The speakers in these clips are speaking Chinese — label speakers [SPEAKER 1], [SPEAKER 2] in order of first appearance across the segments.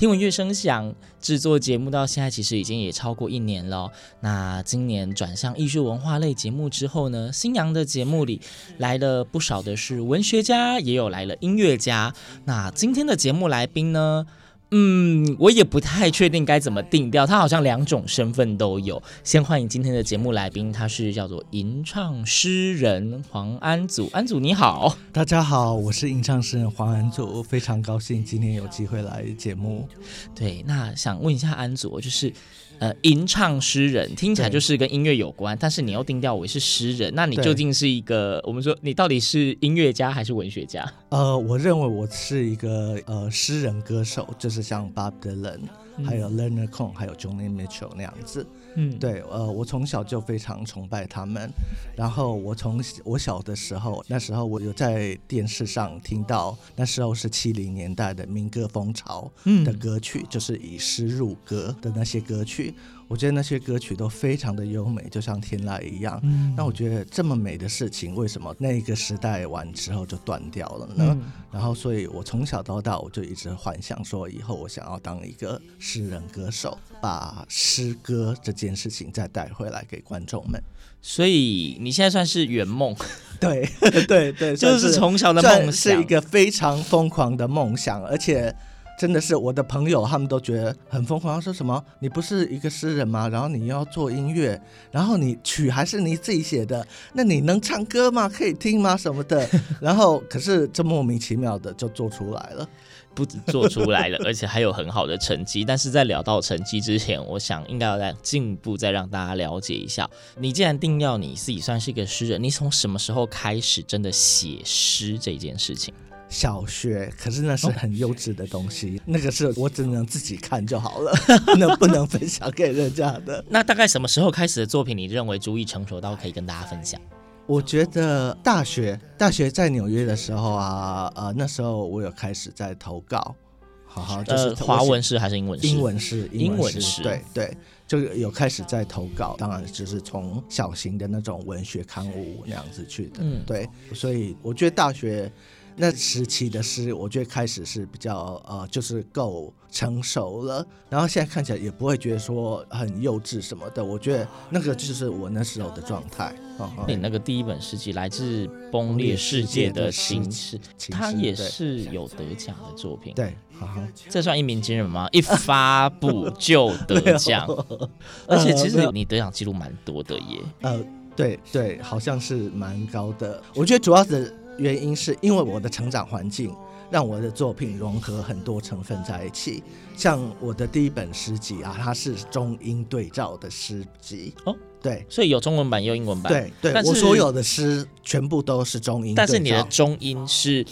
[SPEAKER 1] 听闻乐声响制作节目到现在其实已经也超过一年了。那今年转向艺术文化类节目之后呢，新阳的节目里来了不少的是文学家，也有来了音乐家。那今天的节目来宾呢？嗯，我也不太确定该怎么定调，他好像两种身份都有。先欢迎今天的节目来宾，他是叫做吟唱诗人黄安祖。安祖你好，
[SPEAKER 2] 大家好，我是吟唱诗人黄安祖，非常高兴今天有机会来节目。
[SPEAKER 1] 对，那想问一下安祖，就是呃，吟唱诗人听起来就是跟音乐有关，但是你又定调为是诗人，那你究竟是一个我们说你到底是音乐家还是文学家？
[SPEAKER 2] 呃，我认为我是一个呃诗人歌手，就是像 Bob Dylan，、嗯、还有 Leonard Cohen，还有 Johnny Mitchell 那样子。嗯，对，呃，我从小就非常崇拜他们。然后我从我小的时候，那时候我有在电视上听到，那时候是七零年代的民歌风潮的歌曲，嗯、就是以诗入歌的那些歌曲。我觉得那些歌曲都非常的优美，就像天籁一样。嗯，那我觉得这么美的事情，为什么那个时代完之后就断掉了呢？嗯、然后，所以我从小到大，我就一直幻想说，以后我想要当一个诗人歌手，把诗歌这件事情再带回来给观众们。
[SPEAKER 1] 所以你现在算是圆梦，
[SPEAKER 2] 对 对对，
[SPEAKER 1] 就是从小的梦想，
[SPEAKER 2] 是一个非常疯狂的梦想，而且。真的是我的朋友，他们都觉得很疯狂，说什么你不是一个诗人吗？然后你要做音乐，然后你曲还是你自己写的，那你能唱歌吗？可以听吗？什么的？然后可是这莫名其妙的就做出来了，
[SPEAKER 1] 不止做出来了，而且还有很好的成绩。但是在聊到成绩之前，我想应该要再进一步再让大家了解一下，你既然定要你自己算是一个诗人，你从什么时候开始真的写诗这件事情？
[SPEAKER 2] 小学，可是那是很幼稚的东西，哦、那个是我只能自己看就好了，能不能分享给人家的？
[SPEAKER 1] 那大概什么时候开始的作品，你认为足以成熟到可以跟大家分享？
[SPEAKER 2] 我觉得大学，大学在纽约的时候啊，呃，那时候我有开始在投稿，好好就是
[SPEAKER 1] 华文诗还是英文诗？
[SPEAKER 2] 英文诗，
[SPEAKER 1] 英文诗，
[SPEAKER 2] 对对，就有开始在投稿，当然就是从小型的那种文学刊物那样子去的，嗯，对，所以我觉得大学。那时期的诗，我觉得开始是比较呃，就是够成熟了，然后现在看起来也不会觉得说很幼稚什么的。我觉得那个就是我那时候的状态。
[SPEAKER 1] 你那个第一本诗集来自崩裂世界的心事，它也是有得奖的作品。
[SPEAKER 2] 对，好好，
[SPEAKER 1] 这算一鸣惊人吗？一发布就得 奖，而且其实你得奖记录蛮多的耶。
[SPEAKER 2] 呃，对对，好像是蛮高的。我觉得主要是。原因是因为我的成长环境让我的作品融合很多成分在一起，像我的第一本诗集啊，它是中英对照的诗集。哦，对，
[SPEAKER 1] 所以有中文版也有英文版，
[SPEAKER 2] 对对，我所有的诗全部都是中英
[SPEAKER 1] 但是你的中英是。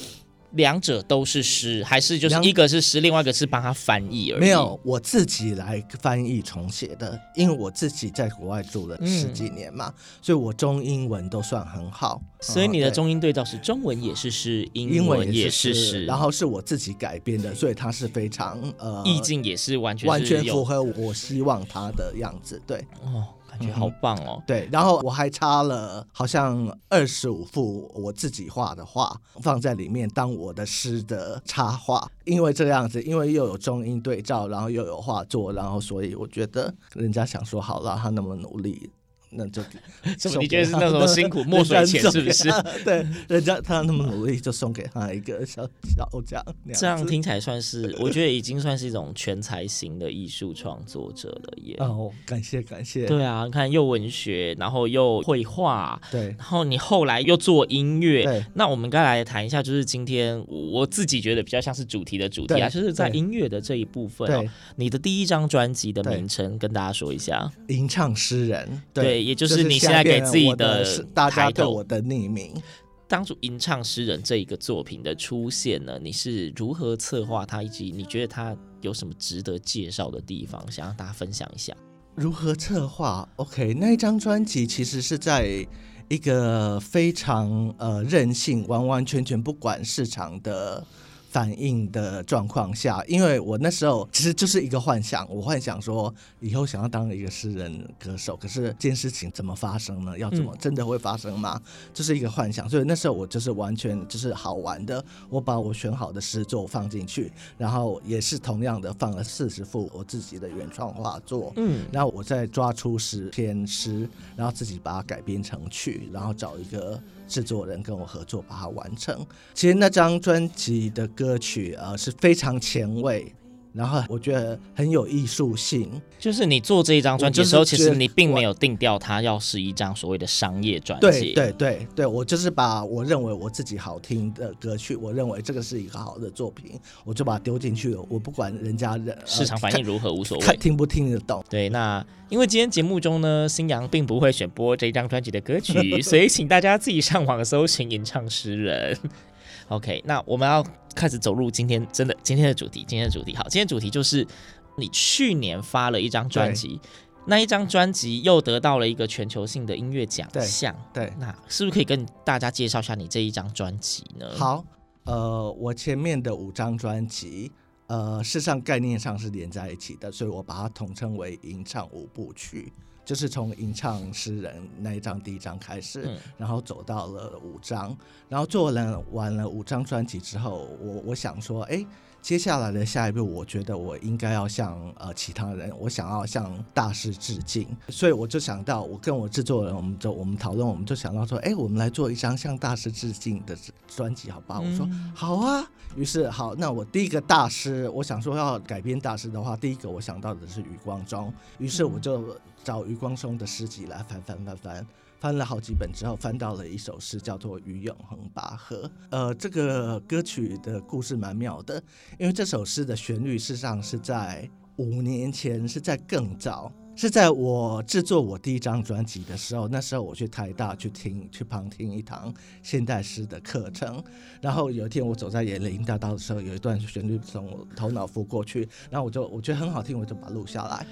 [SPEAKER 1] 两者都是诗，还是就是一个是诗，另外一个是帮他翻译而已？
[SPEAKER 2] 没有，我自己来翻译重写的，因为我自己在国外住了十几年嘛，嗯、所以我中英文都算很好。
[SPEAKER 1] 所以你的中英对照是中文也是诗，英文也是诗，
[SPEAKER 2] 然后是我自己改编的，所以它是非常呃
[SPEAKER 1] 意境也是完全是
[SPEAKER 2] 完全符合我希望它的样子，对
[SPEAKER 1] 哦。好棒哦、
[SPEAKER 2] 对，然后我还插了好像二十五幅我自己画的画放在里面当我的诗的插画，因为这样子，因为又有中英对照，然后又有画作，然后所以我觉得人家想说好了，他那么努力那就？
[SPEAKER 1] 你觉得是那种 辛苦墨水钱是不是？
[SPEAKER 2] 对，人家他那么努力，就送给他一个小小奖。
[SPEAKER 1] 这样听起来算是，我觉得已经算是一种全才型的艺术创作者了耶。
[SPEAKER 2] 哦，感谢感谢。
[SPEAKER 1] 对啊，你看又文学，然后又绘画，
[SPEAKER 2] 对，
[SPEAKER 1] 然后你后来又做音乐，
[SPEAKER 2] 对。
[SPEAKER 1] 那我们该来谈一下，就是今天我自己觉得比较像是主题的主题啊，就是在音乐的这一部分哦。你的第一张专辑的名称跟大家说一下，《
[SPEAKER 2] 吟唱诗人》。
[SPEAKER 1] 对，也就是你现在给自己的
[SPEAKER 2] 大家对我的匿名。
[SPEAKER 1] 当初《吟唱诗人》这一个作品的出现呢，你是如何策划它，以及你觉得它有什么值得介绍的地方，想让大家分享一下？
[SPEAKER 2] 如何策划？OK，那一张专辑其实是在一个非常呃任性、完完全全不管市场的。反应的状况下，因为我那时候其实就是一个幻想，我幻想说以后想要当一个诗人歌手，可是这件事情怎么发生呢？要怎么真的会发生吗？这、嗯、是一个幻想，所以那时候我就是完全就是好玩的，我把我选好的诗作放进去，然后也是同样的放了四十幅我自己的原创画作，嗯，然后我再抓出十篇诗，然后自己把它改编成曲，然后找一个。制作人跟我合作把它完成。其实那张专辑的歌曲啊是非常前卫。然后我觉得很有艺术性，
[SPEAKER 1] 就是你做这一张专辑的时候，其实你并没有定调它要是一张所谓的商业专辑。
[SPEAKER 2] 对对对对，我就是把我认为我自己好听的歌曲，我认为这个是一个好的作品，我就把它丢进去了。我不管人家人
[SPEAKER 1] 市场反应如何无所谓，
[SPEAKER 2] 看听不听得懂。
[SPEAKER 1] 对，那因为今天节目中呢，新阳并不会选播这一张专辑的歌曲，所以请大家自己上网搜寻吟唱诗人。OK，那我们要开始走入今天真的今天的主题。今天的主题好，今天主题就是你去年发了一张专辑，那一张专辑又得到了一个全球性的音乐奖项。
[SPEAKER 2] 对，
[SPEAKER 1] 那是不是可以跟大家介绍一下你这一张专辑呢？
[SPEAKER 2] 好，呃，我前面的五张专辑，呃，事实上概念上是连在一起的，所以我把它统称为吟唱五部曲。就是从吟唱诗人那一张第一张开始，嗯，然后走到了五张，然后做了完了五张专辑之后，我我想说，哎。接下来的下一步，我觉得我应该要向呃其他人，我想要向大师致敬，所以我就想到，我跟我制作人，我们就我们讨论，我们就想到说，哎，我们来做一张向大师致敬的专辑，好吧？我说好啊。于是好，那我第一个大师，我想说要改编大师的话，第一个我想到的是余光中，于是我就找余光中的诗集来翻翻翻翻。翻了好几本之后，翻到了一首诗，叫做《与永恒拔河》。呃，这个歌曲的故事蛮妙的，因为这首诗的旋律事实上是在五年前，是在更早，是在我制作我第一张专辑的时候。那时候我去台大去听，去旁听一堂现代诗的课程，然后有一天我走在野林大道的时候，有一段旋律从我头脑浮过去，然后我就我觉得很好听，我就把它录下来。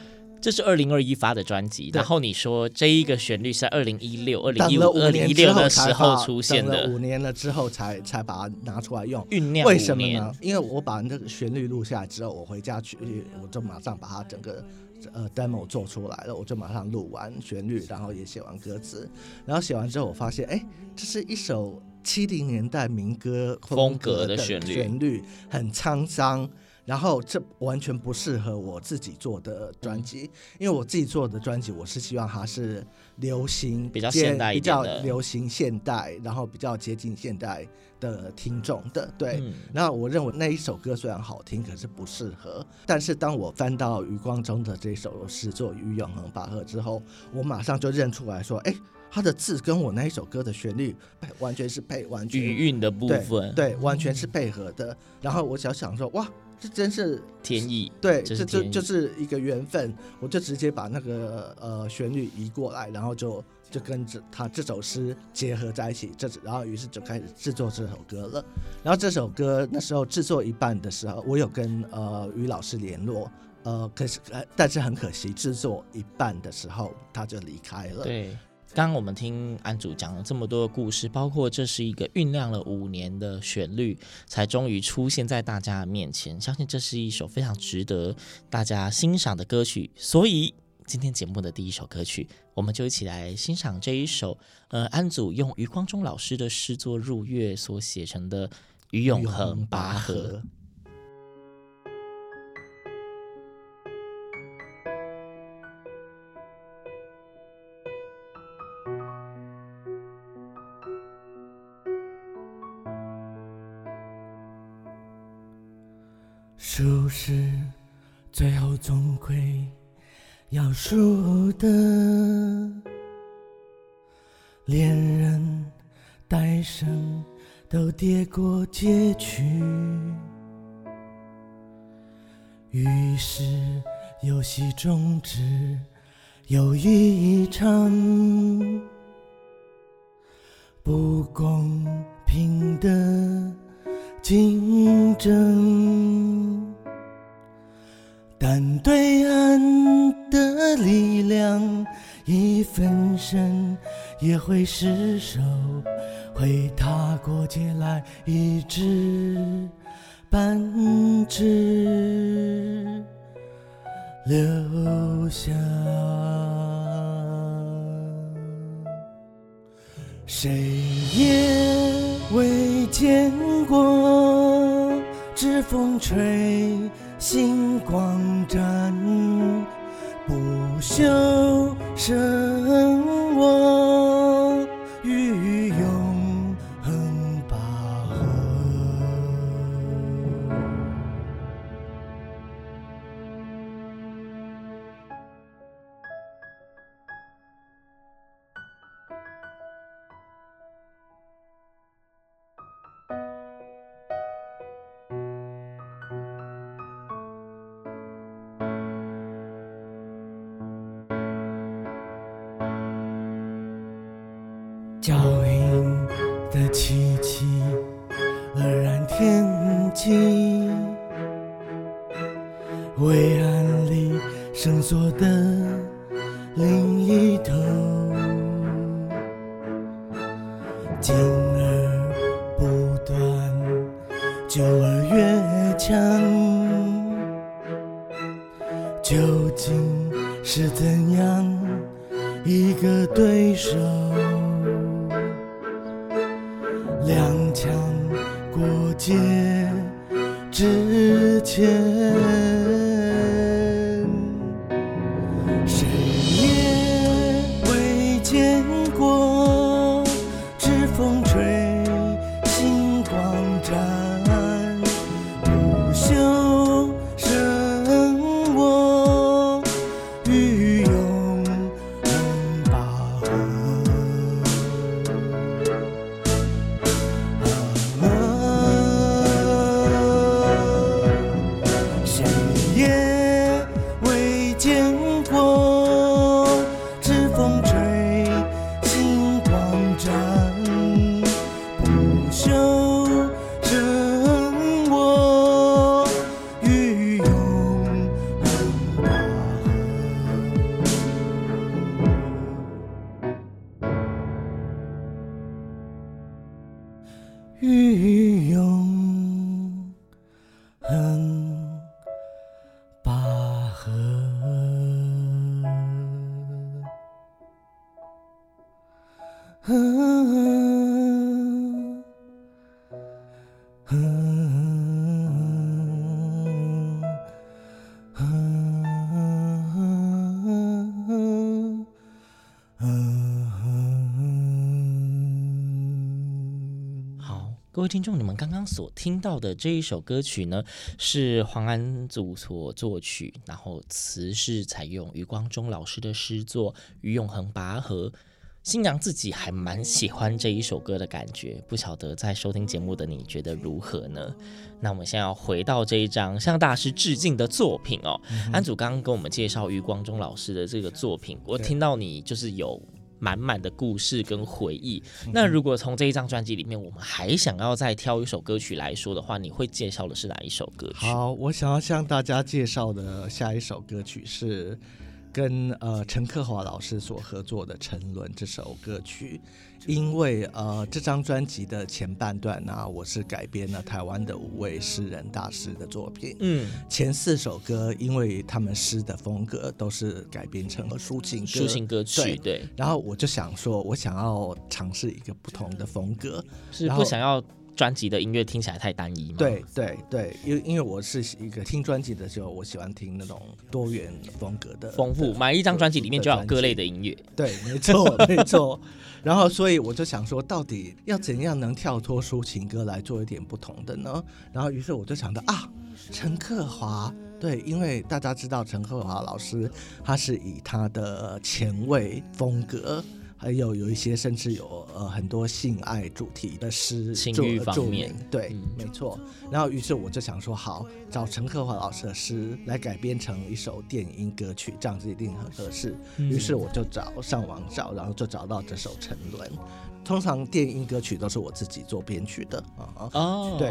[SPEAKER 1] 这是二零二一发的专辑，然后你说这一个旋律是在二零一六、二零一五、二零一六的时候出现的，
[SPEAKER 2] 五年了之后才才把它拿出来用，
[SPEAKER 1] 酝酿。
[SPEAKER 2] 为什么呢？因为我把那个旋律录下来之后，我回家去，我就马上把它整个呃 demo 做出来了，我就马上录完旋律，然后也写完歌词，然后写完之后，我发现，哎，这是一首七零年代民歌风格的旋律，旋律很沧桑。然后这完全不适合我自己做的专辑，因为我自己做的专辑，我是希望它是流行
[SPEAKER 1] 比较现代一点的，
[SPEAKER 2] 比较流行现代，然后比较接近现代的听众的。对，嗯、然后我认为那一首歌虽然好听，可是不适合。但是当我翻到余光中的这首诗作《与永恒拔河》之后，我马上就认出来说：“哎，他的字跟我那一首歌的旋律完全是配，完全
[SPEAKER 1] 语韵的部分，
[SPEAKER 2] 对，对，完全是配合的。嗯”然后我想想说：“哇！”这真是
[SPEAKER 1] 天意，
[SPEAKER 2] 对，这这就是一个缘分。我就直接把那个呃旋律移过来，然后就就跟着他这首诗结合在一起，这然后于是就开始制作这首歌了。然后这首歌那时候制作一半的时候，我有跟呃于老师联络，呃，可是呃但是很可惜，制作一半的时候他就离开了。
[SPEAKER 1] 对。刚刚我们听安祖讲了这么多的故事，包括这是一个酝酿了五年的旋律，才终于出现在大家面前。相信这是一首非常值得大家欣赏的歌曲。所以今天节目的第一首歌曲，我们就一起来欣赏这一首，呃，安祖用余光中老师的诗作入乐所写成的《与永恒拔河》。
[SPEAKER 2] 最后总归要输的，连人带神都跌过街区，于是游戏终止，又一场不公平的竞争，但对岸的力量一分身也会失手，会踏过街来一知半知留下。谁也未见过，指风吹，星光闪，不朽生我。
[SPEAKER 3] 脚各位听众，你们刚刚所听到的这一首歌曲呢，是黄安祖所作曲，然后词是采用余光中老师的诗作《于永恒拔河》。新娘自己还蛮喜欢这一首歌的感觉，不晓得在收听节目的你觉得如何呢？那我们现在要回到这一张向大师致敬的作品哦。嗯、安祖刚刚跟我们介绍余光中老师的这个作品，我听到你就是有。满满的故事跟回忆。那如果从这一张专辑里面，我们还想要再挑一首歌曲来说的话，你会介绍的是哪一首歌曲？
[SPEAKER 2] 好，我想要向大家介绍的下一首歌曲是跟呃陈克华老师所合作的《沉沦》这首歌曲。因为呃，这张专辑的前半段呢、啊，我是改编了台湾的五位诗人大师的作品。嗯，前四首歌，因为他们诗的风格都是改编成了抒情
[SPEAKER 3] 抒情歌曲。对，
[SPEAKER 2] 对。然后我就想说，我想要尝试一个不同的风格，
[SPEAKER 3] 是不想要
[SPEAKER 1] 专辑的音乐听起来太单一吗？
[SPEAKER 2] 对对对，因为因为我是一个听专辑的时候，我喜欢听那种多元风格的
[SPEAKER 1] 丰富，买一张专辑里面就要有各类的音乐。
[SPEAKER 2] 对，没错 没错。然后所以我就想说，到底要怎样能跳脱抒情歌来做一点不同的呢？然后于是我就想到啊，陈克华。对，因为大家知道陈克华老师，他是以他的前卫风格，还有有一些甚至有呃很多性爱主题的诗，
[SPEAKER 1] 情欲方面，
[SPEAKER 2] 对，嗯、没错。然后于是我就想说，好，找陈克华老师的诗来改编成一首电音歌曲，这样子一定很合适。嗯、于是我就找上网找，然后就找到这首《沉沦》。通常电音歌曲都是我自己做编曲的啊，哦，对，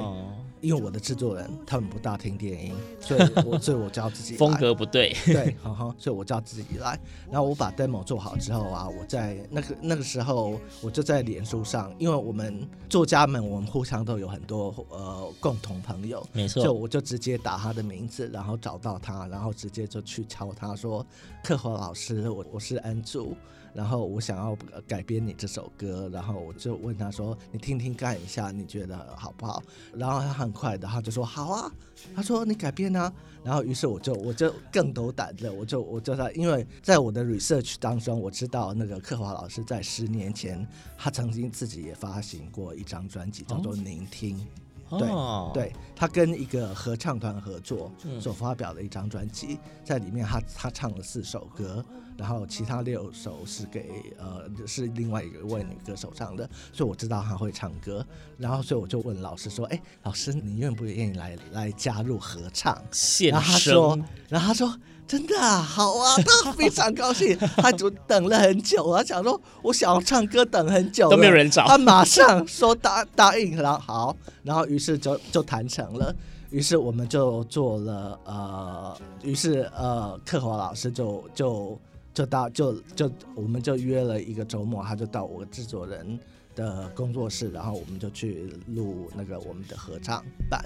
[SPEAKER 2] 因为我的制作人他们不大听电音，所以我 所以我叫自己
[SPEAKER 1] 风格不对，
[SPEAKER 2] 对，哈哈，所以我就要自己来。然后我把 demo 做好之后啊，我在那个那个时候我就在脸书上，因为我们作家们我们互相都有很多呃共同朋友，
[SPEAKER 1] 没错，
[SPEAKER 2] 就我就直接打他的名字，然后找到他，然后直接就去敲他说，克华老师，我我是安祖。然后我想要改编你这首歌，然后我就问他说：“你听听看一下，你觉得好不好？”然后他很快的，他就说：“好啊。”他说：“你改编啊。”然后于是我就我就更斗胆的，我就我就在，因为在我的 research 当中，我知道那个克华老师在十年前，他曾经自己也发行过一张专辑，叫做《聆听》。哦、对，对他跟一个合唱团合作所发表的一张专辑，在里面他他唱了四首歌。然后其他六首是给呃是另外一位女歌手唱的，所以我知道她会唱歌。然后所以我就问老师说：“哎，老师你愿不愿意来来加入合唱？”
[SPEAKER 1] 然后他说，
[SPEAKER 2] 然后他说：“真的啊，好啊。”他非常高兴，他就等了很久，他想说：“我想要唱歌，等很久
[SPEAKER 1] 都没有人找。”
[SPEAKER 2] 他马上说答答应，然后好，然后于是就就谈成了。于是我们就做了呃，于是呃，克华老师就就。就到就就我们就约了一个周末，他就到我制作人的工作室，然后我们就去录那个我们的合唱版。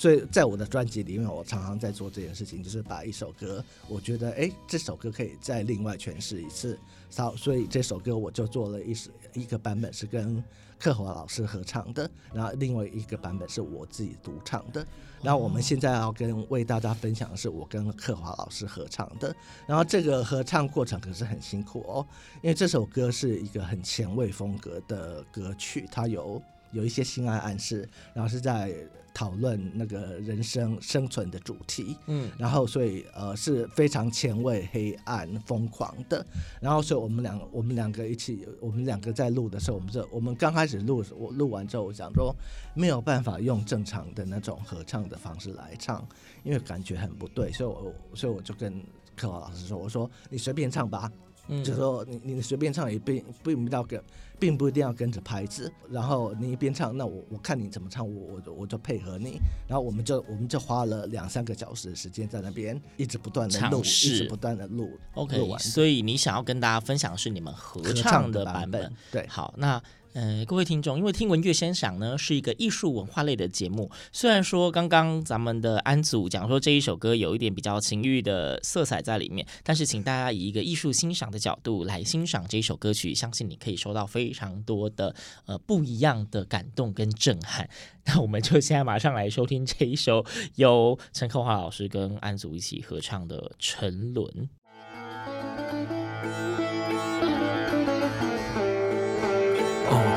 [SPEAKER 2] 所以在我的专辑里面，我常常在做这件事情，就是把一首歌，我觉得哎，这首歌可以再另外诠释一次。好，所以这首歌我就做了一首一个版本是跟克华老师合唱的，然后另外一个版本是我自己独唱的。然后我们现在要跟为大家分享的是我跟克华老师合唱的。然后这个合唱过程可是很辛苦哦，因为这首歌是一个很前卫风格的歌曲，它有有一些性爱暗示，然后是在。讨论那个人生生存的主题，嗯，然后所以呃是非常前卫、黑暗、疯狂的。然后所以我们两我们两个一起，我们两个在录的时候，我们这我们刚开始录，我录完之后，我想说没有办法用正常的那种合唱的方式来唱，因为感觉很不对，所以我所以我就跟克华老师说，我说你随便唱吧。嗯，就说你你随便唱也并并不要跟，并不一定要跟着拍子。然后你一边唱，那我我看你怎么唱，我我我就配合你。然后我们就我们就花了两三个小时的时间在那边一直不断的录，试一直不断的录。
[SPEAKER 1] OK，
[SPEAKER 2] 录完。
[SPEAKER 1] 所以你想要跟大家分享的是你们合唱的版本。
[SPEAKER 2] 版本对，
[SPEAKER 1] 好，那。呃，各位听众，因为听闻乐声响呢是一个艺术文化类的节目，虽然说刚刚咱们的安祖讲说这一首歌有一点比较情欲的色彩在里面，但是请大家以一个艺术欣赏的角度来欣赏这一首歌曲，相信你可以收到非常多的呃不一样的感动跟震撼。那我们就现在马上来收听这一首由陈克华老师跟安祖一起合唱的《沉
[SPEAKER 3] 沦》。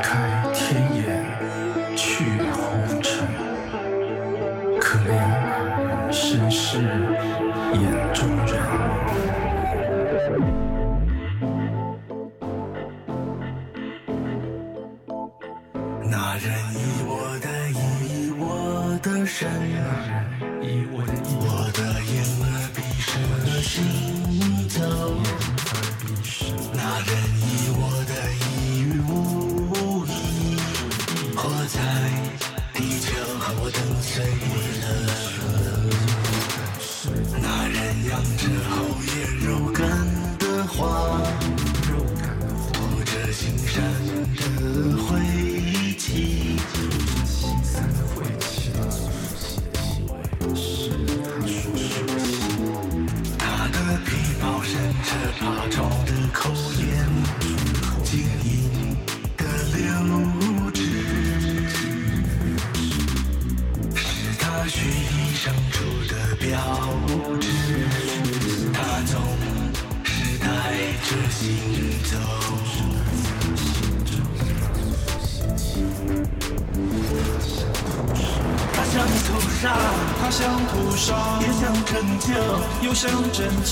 [SPEAKER 3] 开天眼去红尘，可怜身世眼中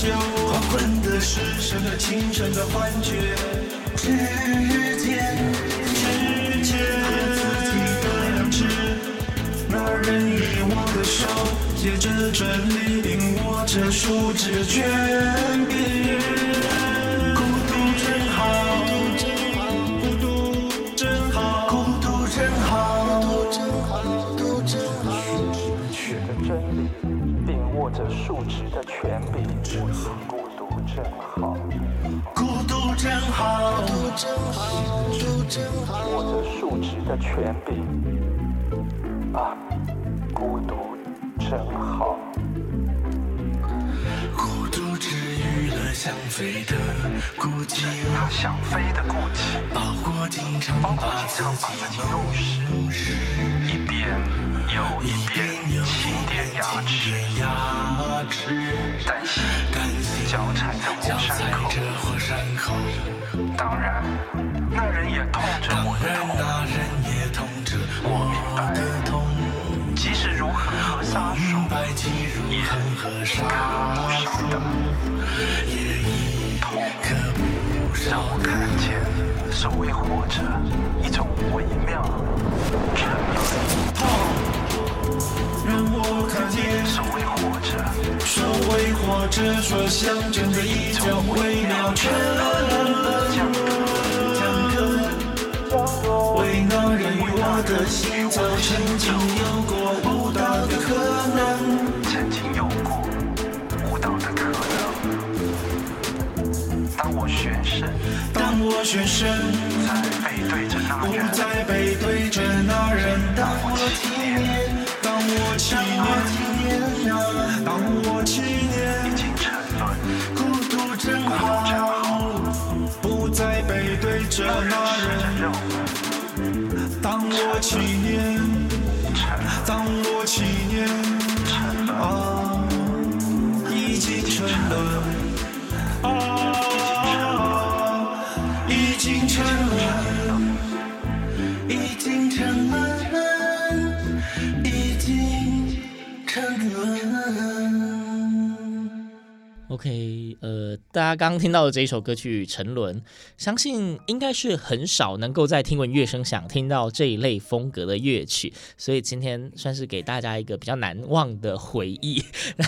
[SPEAKER 3] 拯救。黄昏的视
[SPEAKER 4] 神的清晨的幻觉，
[SPEAKER 3] 之间，
[SPEAKER 4] 之间，
[SPEAKER 3] 自己的良知。
[SPEAKER 4] 那人以我的手，借着真理，并握着数之权着数值的权柄。孤独真好，
[SPEAKER 3] 孤独真好，
[SPEAKER 4] 孤独真好，孤独真好。握着数值的权柄。啊，孤独真好。
[SPEAKER 3] 孤独治愈了想飞的孤寂，
[SPEAKER 4] 他想飞的孤寂，
[SPEAKER 3] 包裹经常把自己弄湿，
[SPEAKER 4] 一遍又一遍，轻点牙齿，
[SPEAKER 3] 牙齿，
[SPEAKER 4] 担心，
[SPEAKER 3] 担心
[SPEAKER 4] 交缠在火山口。当然，那人也痛着我的痛，
[SPEAKER 3] 那人也痛着我的痛。
[SPEAKER 4] 即使如恒河沙数，
[SPEAKER 3] 明白即如恒河沙数，也已可不少。
[SPEAKER 4] 让我看见，所谓活着，一种微妙沉沦。
[SPEAKER 3] 痛，
[SPEAKER 4] 让我看见，所谓活着，
[SPEAKER 3] 所谓活着，说象征的一种微妙沉沦。
[SPEAKER 4] 降落，
[SPEAKER 3] 为那人与我的心造曾经有过舞蹈的可能，
[SPEAKER 4] 曾经有过舞蹈的可能。当我宣誓，
[SPEAKER 3] 当我宣誓，
[SPEAKER 4] 在背对着那人，
[SPEAKER 3] 不再背对着那
[SPEAKER 1] OK，呃，大家刚刚听到的这一首歌曲《沉沦》，相信应该是很少能够在听闻乐声响听到这一类风格的乐曲，所以今天算是给大家一个比较难忘的回忆。那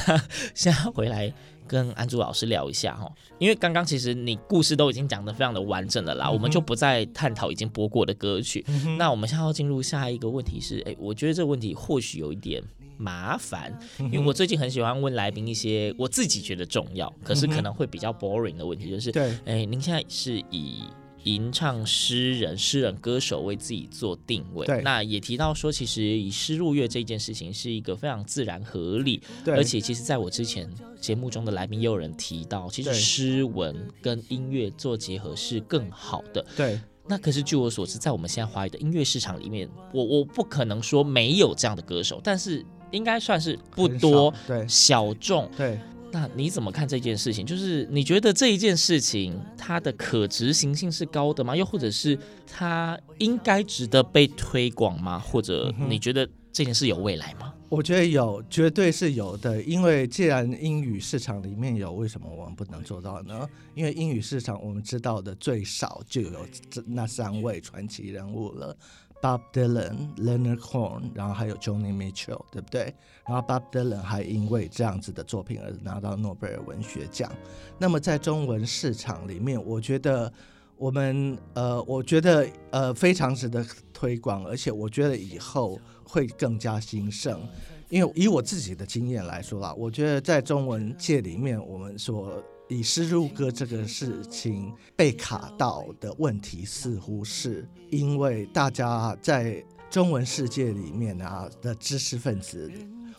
[SPEAKER 1] 现在回来跟安祖老师聊一下哈，因为刚刚其实你故事都已经讲得非常的完整了啦，嗯、我们就不再探讨已经播过的歌曲。嗯、那我们现在要进入下一个问题是，哎，我觉得这个问题或许有一点。麻烦，因为我最近很喜欢问来宾一些我自己觉得重要，可是可能会比较 boring 的问题，就是，对，哎，您现在是以吟唱诗人、诗人歌手为自己做定位，那也提到说，其实以诗入乐这件事情是一个非常自然合理，而且其实在我之前节目中的来宾也有人提到，其实诗文跟音乐做结合是更好的，对。那可是据我所知，在我们现在华语的音乐市场里面，我我不可能说没有这样的歌手，但是。应该算是不多，对，小众，对。那你怎么看这件事情？就是你觉得这一件事情它的可执行性是高的吗？又或者是它应该值得被推广吗？或者你觉得这件事有未来吗？
[SPEAKER 2] 我觉得有，绝对是有的。因为既然英语市场里面有，为什么我们不能做到呢？因为英语市场我们知道的最少就有这那三位传奇人物了。Bob Dylan、Leonard Cohen，然后还有 Johnny Mitchell，对不对？然后 Bob Dylan 还因为这样子的作品而拿到诺贝尔文学奖。那么在中文市场里面，我觉得我们呃，我觉得呃非常值得推广，而且我觉得以后会更加兴盛。因为以我自己的经验来说啦，我觉得在中文界里面，我们说。以诗入歌这个事情被卡到的问题，似乎是因为大家在中文世界里面啊的知识分子，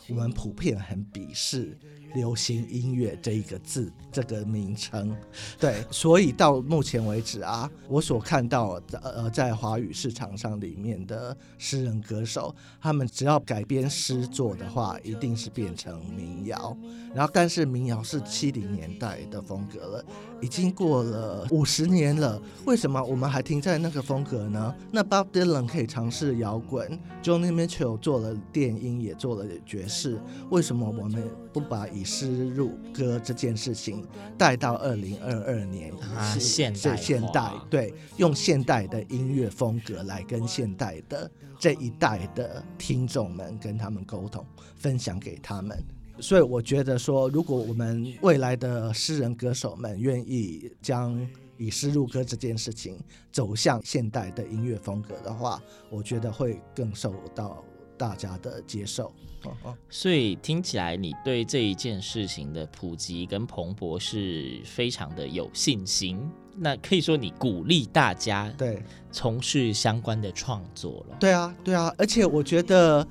[SPEAKER 2] 我们普遍很鄙视。流行音乐这一个字，这个名称，对，所以到目前为止啊，我所看到呃，在华语市场上里面的诗人歌手，他们只要改编诗作的话，一定是变成民谣。然后，但是民谣是七零年代的风格了，已经过了五十年了，为什么我们还停在那个风格呢？那 Bob Dylan 可以尝试摇滚，Joni Mitchell 做了电音，也做了爵士，为什么我们不把以诗入歌这件事情带到二零二二年？
[SPEAKER 1] 啊，现代
[SPEAKER 2] 现代对，用现代的音乐风格来跟现代的这一代的听众们跟他们沟通，分享给他们。所以我觉得说，如果我们未来的诗人歌手们愿意将以诗入歌这件事情走向现代的音乐风格的话，我觉得会更受到大家的接受。
[SPEAKER 1] 所以听起来，你对这一件事情的普及跟蓬勃是非常的有信心。那可以说，你鼓励大家对从事相关的创作了。
[SPEAKER 2] 对啊，对啊，而且我觉得。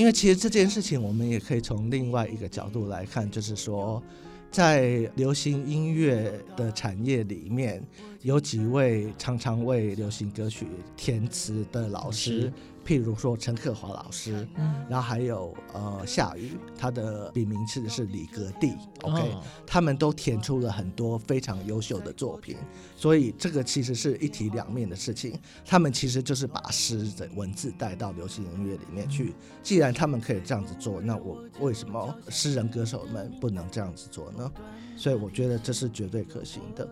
[SPEAKER 2] 因为其实这件事情，我们也可以从另外一个角度来看，就是说，在流行音乐的产业里面，有几位常常为流行歌曲填词的老师。譬如说陈克华老师，嗯，然后还有呃夏雨，他的笔名是是李格弟，OK，哦，他们都填出了很多非常优秀的作品，所以这个其实是一体两面的事情。他们其实就是把诗的文字带到流行音乐里面去。既然他们可以这样子做，那我为什么诗人歌手们不能这样子做呢？所以我觉得这是绝对可行的。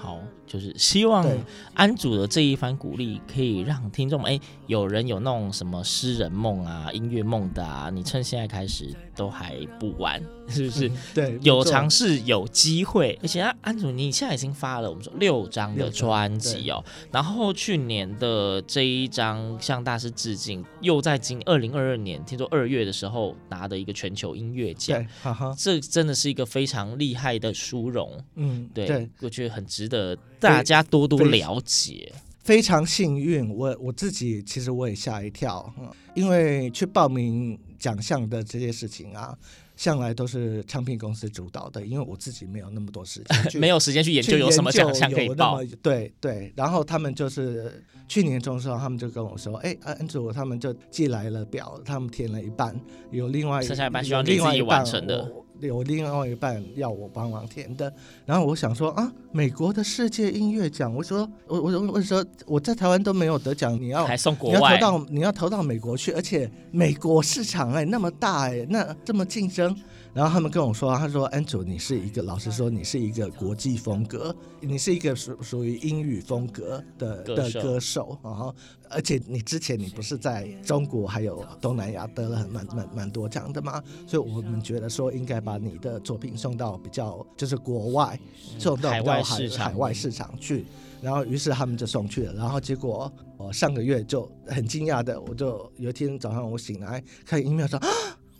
[SPEAKER 1] 好，就是希望安祖的这一番鼓励，可以让听众们，哎，有人有那种什么诗人梦啊、音乐梦的啊，你趁现在开始都还不晚，是不是？嗯、对，有尝试有机会，而且啊，安祖你现在已经发了我们说六张的专辑哦，然后去年的这一张向大师致敬，又在今二零二二年，听说二月的时候拿的一个全球音乐奖，
[SPEAKER 2] 哈哈，
[SPEAKER 1] 这真的是一个非常厉害的殊荣，嗯，对，
[SPEAKER 2] 对。
[SPEAKER 1] 我觉得很值得大家多多了解。
[SPEAKER 2] 非常幸运，我我自己其实我也吓一跳，因为去报名奖项的这些事情啊，向来都是唱片公司主导的，因为我自己没有那么多时间，
[SPEAKER 1] 没有时间去研究有什么奖项可以报。
[SPEAKER 2] 对对，然后他们就是去年中的时候，他们就跟我说，哎，安祖他们就寄来了表，他们填了一半，有另外
[SPEAKER 1] 剩下一半需要你自己完成的。
[SPEAKER 2] 有另外一半要我帮忙填的，然后我想说啊，美国的世界音乐奖，我说我我我说我在台湾都没有得奖，你要
[SPEAKER 1] 还送国外，
[SPEAKER 2] 你要投到你要投到美国去，而且美国市场哎那么大哎，那这么竞争。然后他们跟我说，他说安祖，你是一个老实说，你是一个国际风格，你是一个属属于英语风格的的歌手，然后而且你之前你不是在中国还有东南亚得了很蛮蛮蛮多奖的吗？所以我们觉得说应该把你的作品送到比较就是国外，送到比较海
[SPEAKER 1] 海外市场
[SPEAKER 2] 海外市场去。然后于是他们就送去了，然后结果我上个月就很惊讶的，我就有一天早上我醒来看 email 说啊。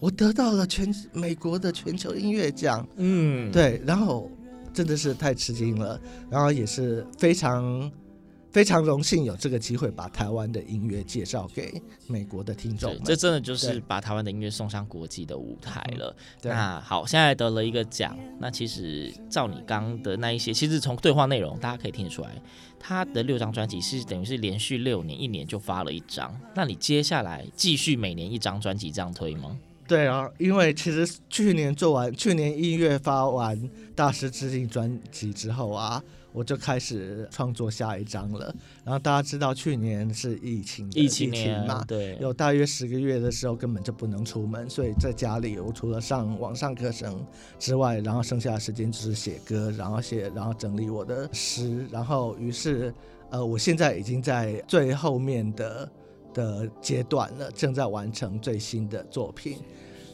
[SPEAKER 2] 我得到了全美国的全球音乐奖，嗯，对，然后真的是太吃惊了，然后也是非常非常荣幸有这个机会把台湾的音乐介绍给美国的听众，
[SPEAKER 1] 这真的就是把台湾的音乐送上国际的舞台了。那好，现在得了一个奖，那其实照你刚刚的那一些，其实从对话内容大家可以听得出来，他的六张专辑是等于是连续六年一年就发了一张，那你接下来继续每年一张专辑这样推吗？
[SPEAKER 2] 对啊，因为其实去年做完，去年一月发完大师致敬专辑之后啊，我就开始创作下一张了。然后大家知道去年是疫情的，
[SPEAKER 1] 疫情年
[SPEAKER 2] 嘛，
[SPEAKER 1] 对，
[SPEAKER 2] 有大约十个月的时候根本就不能出门，所以在家里我除了上网上课程之外，然后剩下的时间就是写歌，然后写，然后整理我的诗，然后于是呃，我现在已经在最后面的的阶段了，正在完成最新的作品。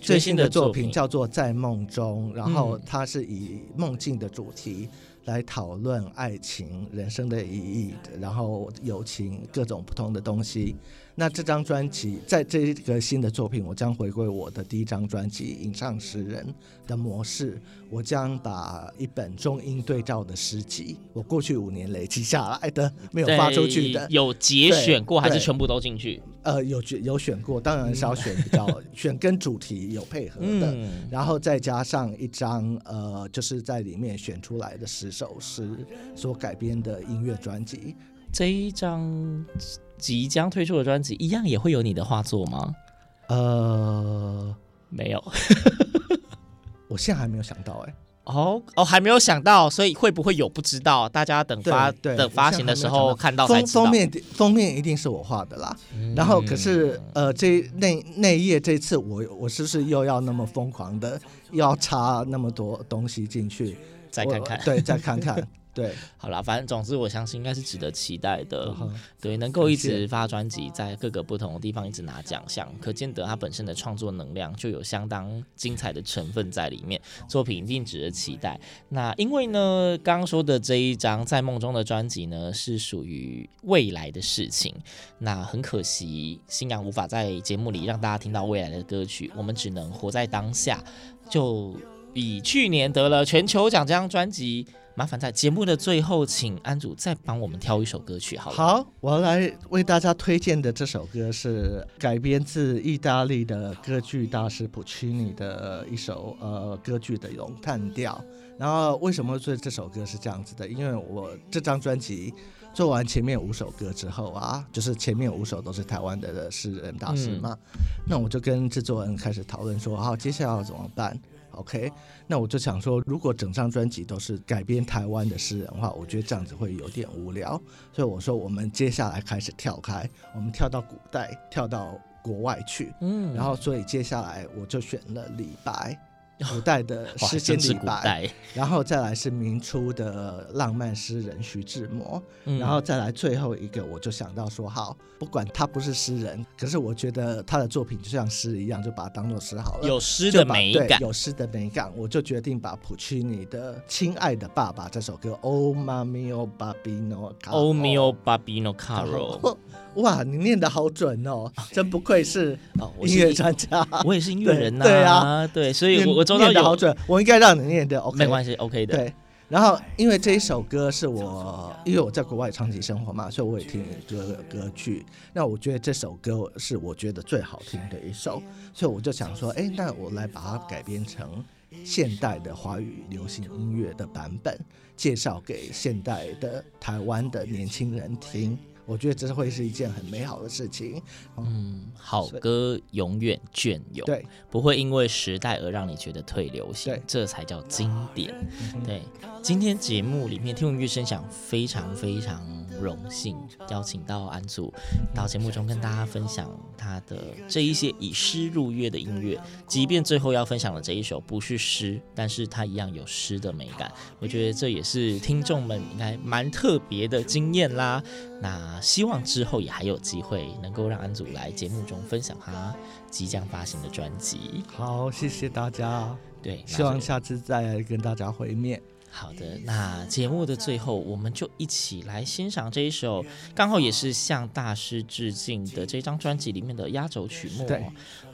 [SPEAKER 2] 最新的作品叫做《在梦中》，然后它是以梦境的主题来讨论爱情、人生的意义，然后友情各种不同的东西。那这张专辑，在这个新的作品，我将回归我的第一张专辑《吟唱诗人》的模式。我将把一本中英对照的诗集，我过去五年累积下来的没有发出去的，
[SPEAKER 1] 有节选过还是全部都进去？
[SPEAKER 2] 呃，有有选过，当然是要选比较选跟主题有配合的，嗯、然后再加上一张呃，就是在里面选出来的十首诗所改编的音乐专辑。
[SPEAKER 1] 这一张。即将推出的专辑一样也会有你的画作吗？
[SPEAKER 2] 呃，
[SPEAKER 1] 没有，
[SPEAKER 2] 我现在还没有想到哎、欸。
[SPEAKER 1] 哦哦，还没有想到，所以会不会有不知道？大家等发等发行的时候看到才知道。
[SPEAKER 2] 封面封面一定是我画的啦。嗯、然后可是呃，这那那页这次我我是不是又要那么疯狂的要插那么多东西进去？
[SPEAKER 1] 再看看，
[SPEAKER 2] 对，再看看。对，
[SPEAKER 1] 好啦，反正总之，我相信应该是值得期待的。嗯、对，能够一直发专辑，在各个不同的地方一直拿奖项，可见得他本身的创作能量就有相当精彩的成分在里面，作品一定值得期待。那因为呢，刚刚说的这一张在梦中的专辑呢，是属于未来的事情。那很可惜，新阳无法在节目里让大家听到未来的歌曲，我们只能活在当下。就以去年得了全球奖这张专辑。麻烦在节目的最后，请安祖再帮我们挑一首歌曲好了。
[SPEAKER 2] 好，我来为大家推荐的这首歌是改编自意大利的歌剧大师普契尼的一首呃歌剧的咏叹调。然后为什么会做这首歌是这样子的？因为我这张专辑做完前面五首歌之后啊，就是前面五首都是台湾的诗人大师嘛，那我就跟制作人开始讨论说，好，接下来要怎么办？OK，那我就想说，如果整张专辑都是改编台湾的诗人的话，我觉得这样子会有点无聊。所以我说，我们接下来开始跳开，我们跳到古代，跳到国外去。嗯，然后所以接下来我就选了李白。古代的诗仙李白，然后再来是明初的浪漫诗人徐志摩，嗯、然后再来最后一个，我就想到说，好，不管他不是诗人，可是我觉得他的作品就像诗一样，就把它当做诗好了，
[SPEAKER 1] 有诗的美感，
[SPEAKER 2] 有诗的美感，我就决定把普契尼的《亲爱的爸爸》这首歌，O mio babbino
[SPEAKER 1] caro，O mio babbino caro。
[SPEAKER 2] 哇，你念的好准哦，真不愧是 音乐专家。
[SPEAKER 1] 我也是音乐人呐。对啊，对，所以我我周遭
[SPEAKER 2] 念的好准，我应该让你念的 OK，
[SPEAKER 1] 没关系，OK 的。
[SPEAKER 2] 对，然后因为这一首歌是我，因为我在国外长期生活嘛，所以我也听这个歌剧。那我觉得这首歌是我觉得最好听的一首，所以我就想说，哎，那我来把它改编成现代的华语流行音乐的版本，介绍给现代的台湾的年轻人听。我觉得这会是一件很美好的事情。
[SPEAKER 1] 嗯，好歌永远隽永，对，不会因为时代而让你觉得退流行，对，这才叫经典。对，今天节目里面听闻乐声响，非常非常荣幸邀请到安祖到节目中跟大家分享他的这一些以诗入乐的音乐，即便最后要分享的这一首不是诗，但是它一样有诗的美感。我觉得这也是听众们应该蛮特别的经验啦。那希望之后也还有机会能够让安祖来节目中分享他即将发行的专辑。
[SPEAKER 2] 好，谢谢大家。对，希望下次再来跟大家会面。
[SPEAKER 1] 好的，那节目的最后，我们就一起来欣赏这一首，刚好也是向大师致敬的这张专辑里面的压轴曲目。对，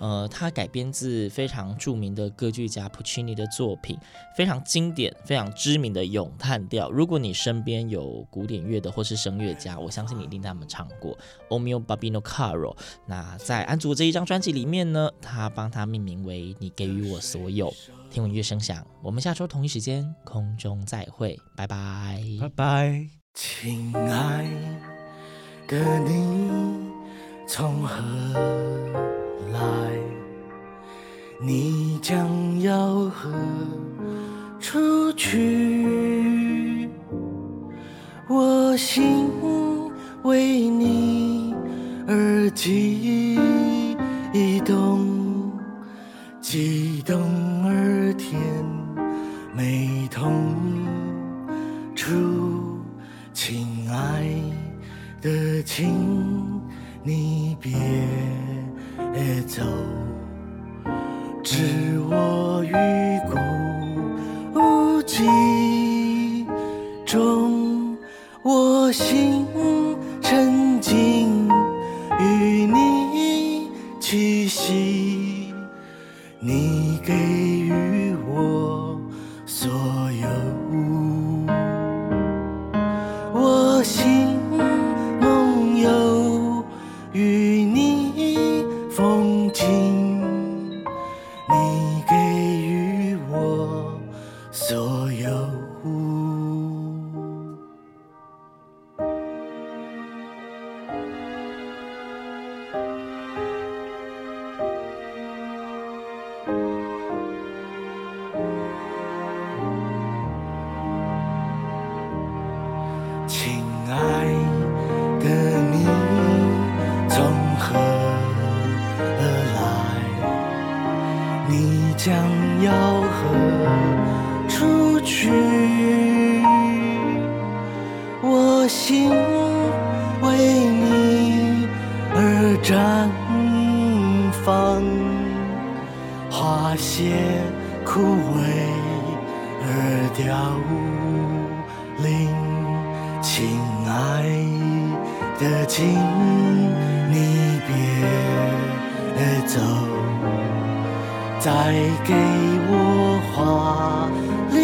[SPEAKER 1] 呃，它改编自非常著名的歌剧家普契尼的作品，非常经典、非常知名的咏叹调。如果你身边有古典乐的或是声乐家，我相信你一定他们唱过《O mio babbino caro》。那在安祖这一张专辑里面呢，他帮他命名为“你给予我所有”。听闻乐声响，我们下周同一时间空中再会，拜拜，
[SPEAKER 2] 拜拜。
[SPEAKER 3] 亲爱的你从何来？你将要何处去？我心为你而悸动，悸动而。甜美同处，亲爱的，请你别走，置我于孤寂中，我心。枯萎而凋零，亲爱的，请你别走，再给我华丽。